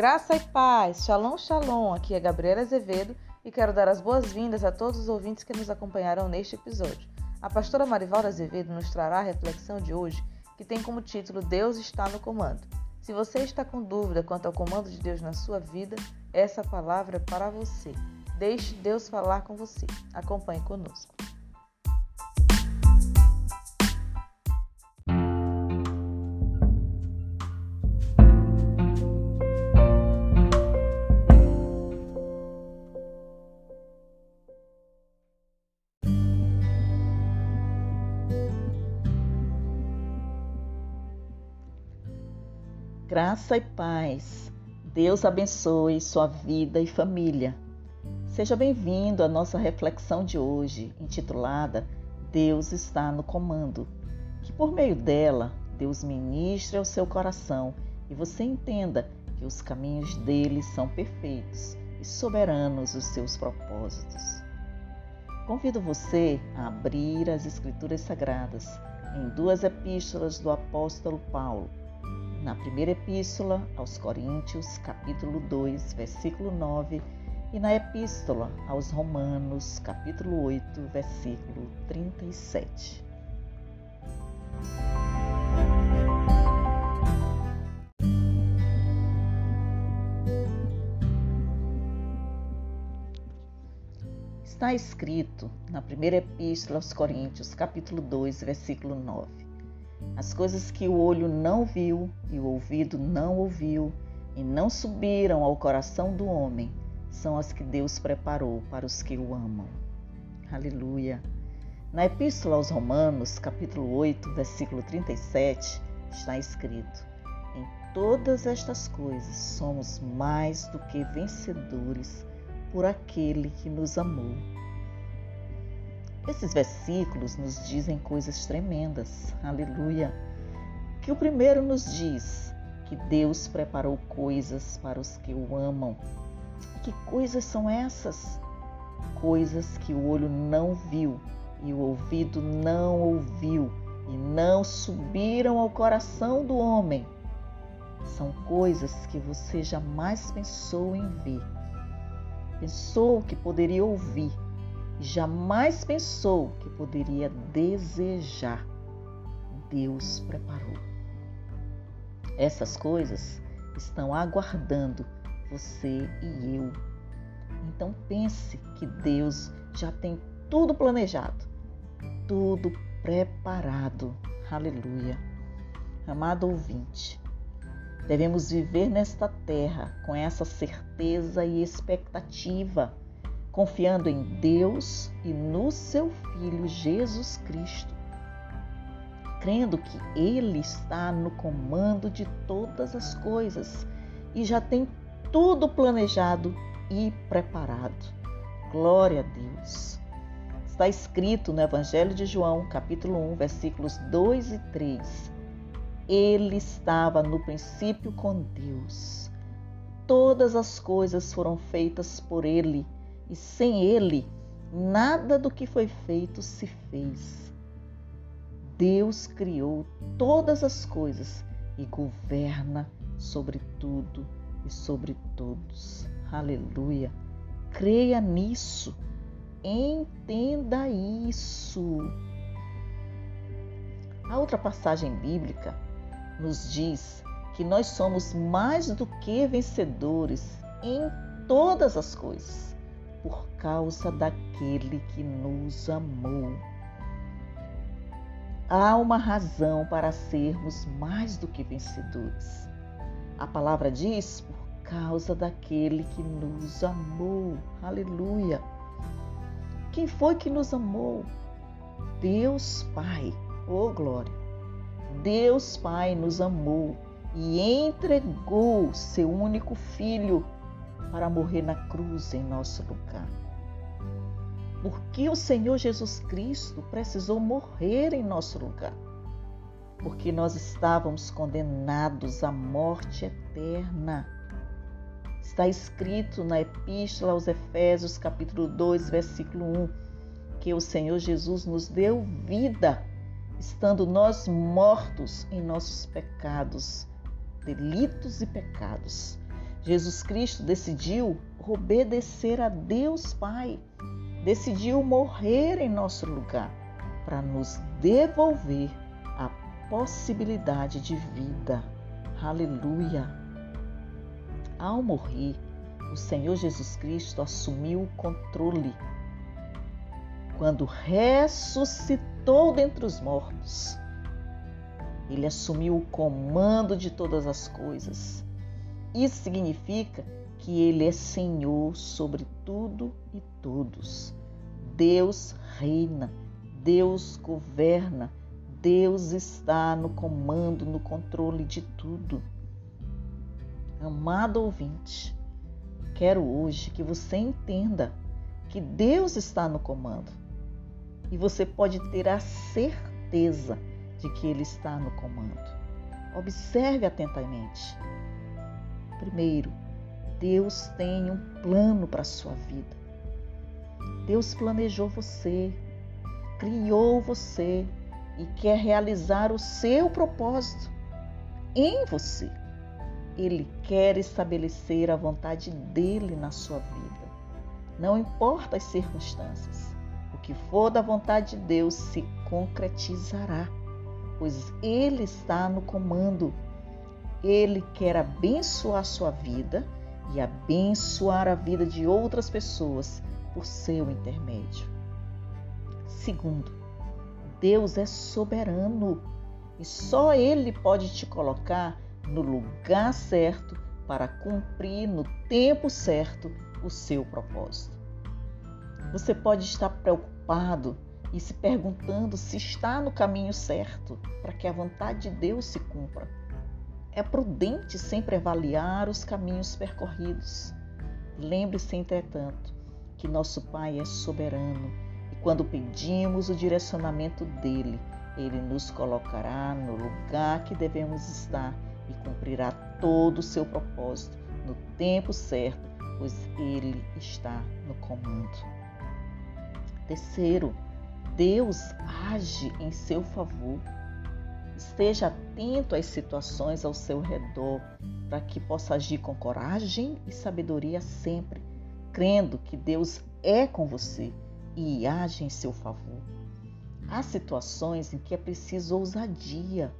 Graça e paz, shalom, shalom. Aqui é Gabriela Azevedo e quero dar as boas-vindas a todos os ouvintes que nos acompanharão neste episódio. A pastora Marivalda Azevedo nos trará a reflexão de hoje, que tem como título Deus está no comando. Se você está com dúvida quanto ao comando de Deus na sua vida, essa palavra é para você. Deixe Deus falar com você. Acompanhe conosco. Graça e paz. Deus abençoe sua vida e família. Seja bem-vindo à nossa reflexão de hoje, intitulada Deus está no comando. Que por meio dela, Deus ministre ao seu coração e você entenda que os caminhos dele são perfeitos e soberanos os seus propósitos. Convido você a abrir as Escrituras Sagradas em duas epístolas do apóstolo Paulo na primeira epístola aos Coríntios, capítulo 2, versículo 9, e na epístola aos Romanos, capítulo 8, versículo 37. Está escrito na primeira epístola aos Coríntios, capítulo 2, versículo 9 as coisas que o olho não viu e o ouvido não ouviu e não subiram ao coração do homem são as que Deus preparou para os que o amam. Aleluia. Na Epístola aos Romanos, capítulo 8, versículo 37, está escrito: Em todas estas coisas somos mais do que vencedores por aquele que nos amou. Esses versículos nos dizem coisas tremendas, aleluia. Que o primeiro nos diz que Deus preparou coisas para os que o amam. E que coisas são essas? Coisas que o olho não viu e o ouvido não ouviu e não subiram ao coração do homem. São coisas que você jamais pensou em ver. Pensou que poderia ouvir, jamais pensou que poderia desejar. Deus preparou. Essas coisas estão aguardando você e eu. Então pense que Deus já tem tudo planejado, tudo preparado. Aleluia. Amado ouvinte, devemos viver nesta terra com essa certeza e expectativa confiando em Deus e no seu Filho Jesus Cristo, crendo que Ele está no comando de todas as coisas e já tem tudo planejado e preparado. Glória a Deus. Está escrito no Evangelho de João, capítulo 1, versículos 2 e 3. Ele estava no princípio com Deus. Todas as coisas foram feitas por ele e sem ele, nada do que foi feito se fez. Deus criou todas as coisas e governa sobre tudo e sobre todos. Aleluia. Creia nisso. Entenda isso. A outra passagem bíblica nos diz que nós somos mais do que vencedores em todas as coisas por causa daquele que nos amou. Há uma razão para sermos mais do que vencedores. A palavra diz por causa daquele que nos amou. Aleluia. Quem foi que nos amou? Deus Pai. Oh glória. Deus Pai nos amou e entregou seu único filho para morrer na cruz em nosso lugar. Porque o Senhor Jesus Cristo precisou morrer em nosso lugar. Porque nós estávamos condenados à morte eterna. Está escrito na Epístola aos Efésios, capítulo 2, versículo 1, que o Senhor Jesus nos deu vida, estando nós mortos em nossos pecados, delitos e pecados Jesus Cristo decidiu obedecer a Deus Pai, decidiu morrer em nosso lugar para nos devolver a possibilidade de vida. Aleluia! Ao morrer, o Senhor Jesus Cristo assumiu o controle. Quando ressuscitou dentre os mortos, ele assumiu o comando de todas as coisas. Isso significa que ele é Senhor sobre tudo e todos. Deus reina, Deus governa, Deus está no comando, no controle de tudo. Amado ouvinte, quero hoje que você entenda que Deus está no comando e você pode ter a certeza de que Ele está no comando. Observe atentamente. Primeiro, Deus tem um plano para a sua vida. Deus planejou você, criou você e quer realizar o seu propósito em você. Ele quer estabelecer a vontade dele na sua vida. Não importa as circunstâncias, o que for da vontade de Deus se concretizará, pois ele está no comando. Ele quer abençoar sua vida e abençoar a vida de outras pessoas por seu intermédio. Segundo, Deus é soberano e só Ele pode te colocar no lugar certo para cumprir no tempo certo o seu propósito. Você pode estar preocupado e se perguntando se está no caminho certo para que a vontade de Deus se cumpra. É prudente sempre avaliar os caminhos percorridos. Lembre-se, entretanto, que nosso Pai é soberano e quando pedimos o direcionamento dele, ele nos colocará no lugar que devemos estar e cumprirá todo o seu propósito no tempo certo, pois ele está no comando. Terceiro, Deus age em seu favor Esteja atento às situações ao seu redor para que possa agir com coragem e sabedoria sempre, crendo que Deus é com você e age em seu favor. Há situações em que é preciso ousadia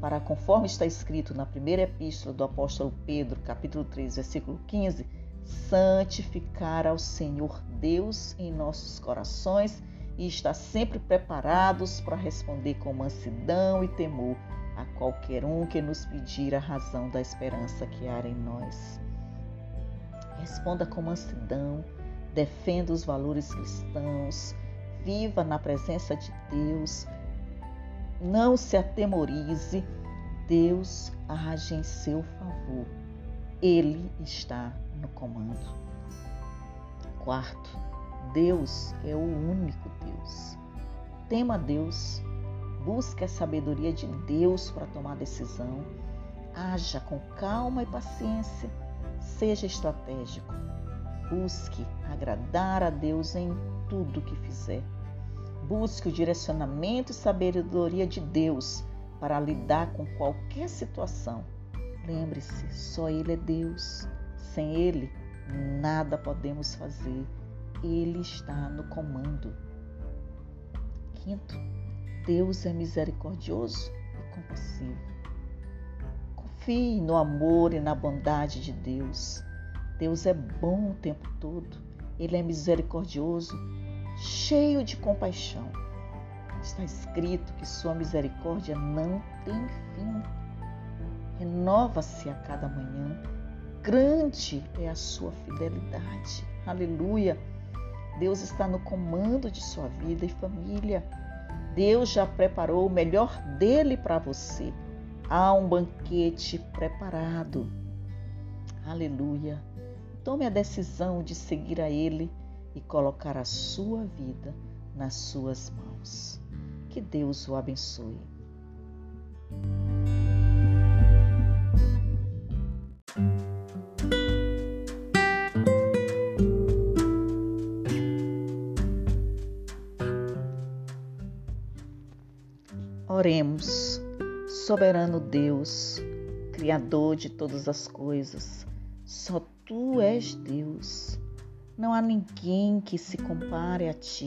para, conforme está escrito na primeira epístola do apóstolo Pedro, capítulo 3, versículo 15, santificar ao Senhor Deus em nossos corações e estar sempre preparados para responder com mansidão e temor a qualquer um que nos pedir a razão da esperança que há em nós. Responda com mansidão, defenda os valores cristãos, viva na presença de Deus, não se atemorize, Deus age em seu favor. Ele está no comando. Quarto, Deus é o único Deus. Tema Deus, busque a sabedoria de Deus para tomar decisão, haja com calma e paciência, seja estratégico. Busque agradar a Deus em tudo que fizer. Busque o direcionamento e sabedoria de Deus para lidar com qualquer situação. Lembre-se, só Ele é Deus. Sem Ele, nada podemos fazer ele está no comando. Quinto, Deus é misericordioso e compassivo. Confie no amor e na bondade de Deus. Deus é bom o tempo todo. Ele é misericordioso, cheio de compaixão. Está escrito que sua misericórdia não tem fim. Renova-se a cada manhã. Grande é a sua fidelidade. Aleluia. Deus está no comando de sua vida e família. Deus já preparou o melhor dele para você. Há um banquete preparado. Aleluia. Tome a decisão de seguir a Ele e colocar a sua vida nas suas mãos. Que Deus o abençoe. Oremos, soberano Deus, Criador de todas as coisas, Só tu és Deus. Não há ninguém que se compare a ti.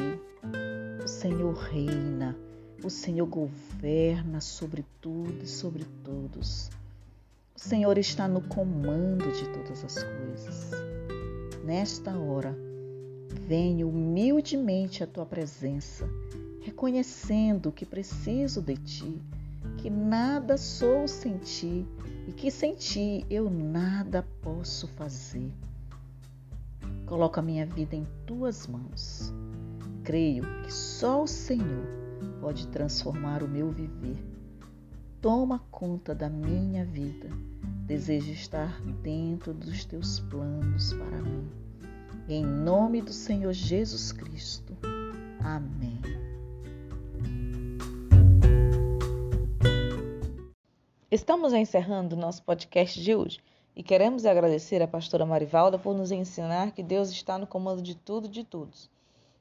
O Senhor reina, o Senhor governa sobre tudo e sobre todos. O Senhor está no comando de todas as coisas. Nesta hora, venho humildemente à tua presença, reconhecendo que preciso de ti, que nada sou sem ti e que sem ti eu nada posso fazer. Coloco a minha vida em tuas mãos. Creio que só o Senhor pode transformar o meu viver. Toma conta da minha vida. Desejo estar dentro dos teus planos para mim. Em nome do Senhor Jesus Cristo. Amém. Estamos encerrando nosso podcast de hoje e queremos agradecer à pastora Marivalda por nos ensinar que Deus está no comando de tudo e de todos.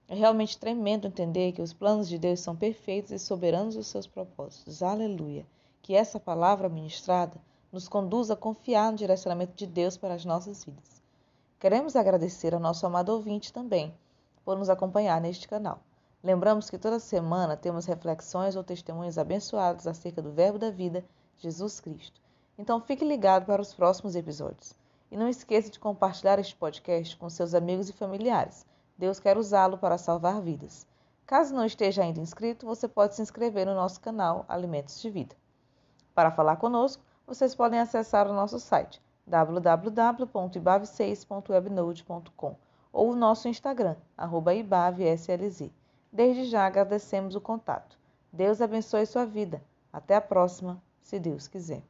É realmente tremendo entender que os planos de Deus são perfeitos e soberanos os seus propósitos. Aleluia! Que essa palavra ministrada nos conduza a confiar no direcionamento de Deus para as nossas vidas. Queremos agradecer ao nosso amado ouvinte também por nos acompanhar neste canal. Lembramos que toda semana temos reflexões ou testemunhos abençoados acerca do Verbo da Vida, Jesus Cristo. Então fique ligado para os próximos episódios. E não esqueça de compartilhar este podcast com seus amigos e familiares. Deus quer usá-lo para salvar vidas. Caso não esteja ainda inscrito, você pode se inscrever no nosso canal Alimentos de Vida. Para falar conosco, vocês podem acessar o nosso site www.ibave6.webnode.com ou o nosso Instagram, ibavslz. Desde já agradecemos o contato. Deus abençoe sua vida. Até a próxima, se Deus quiser.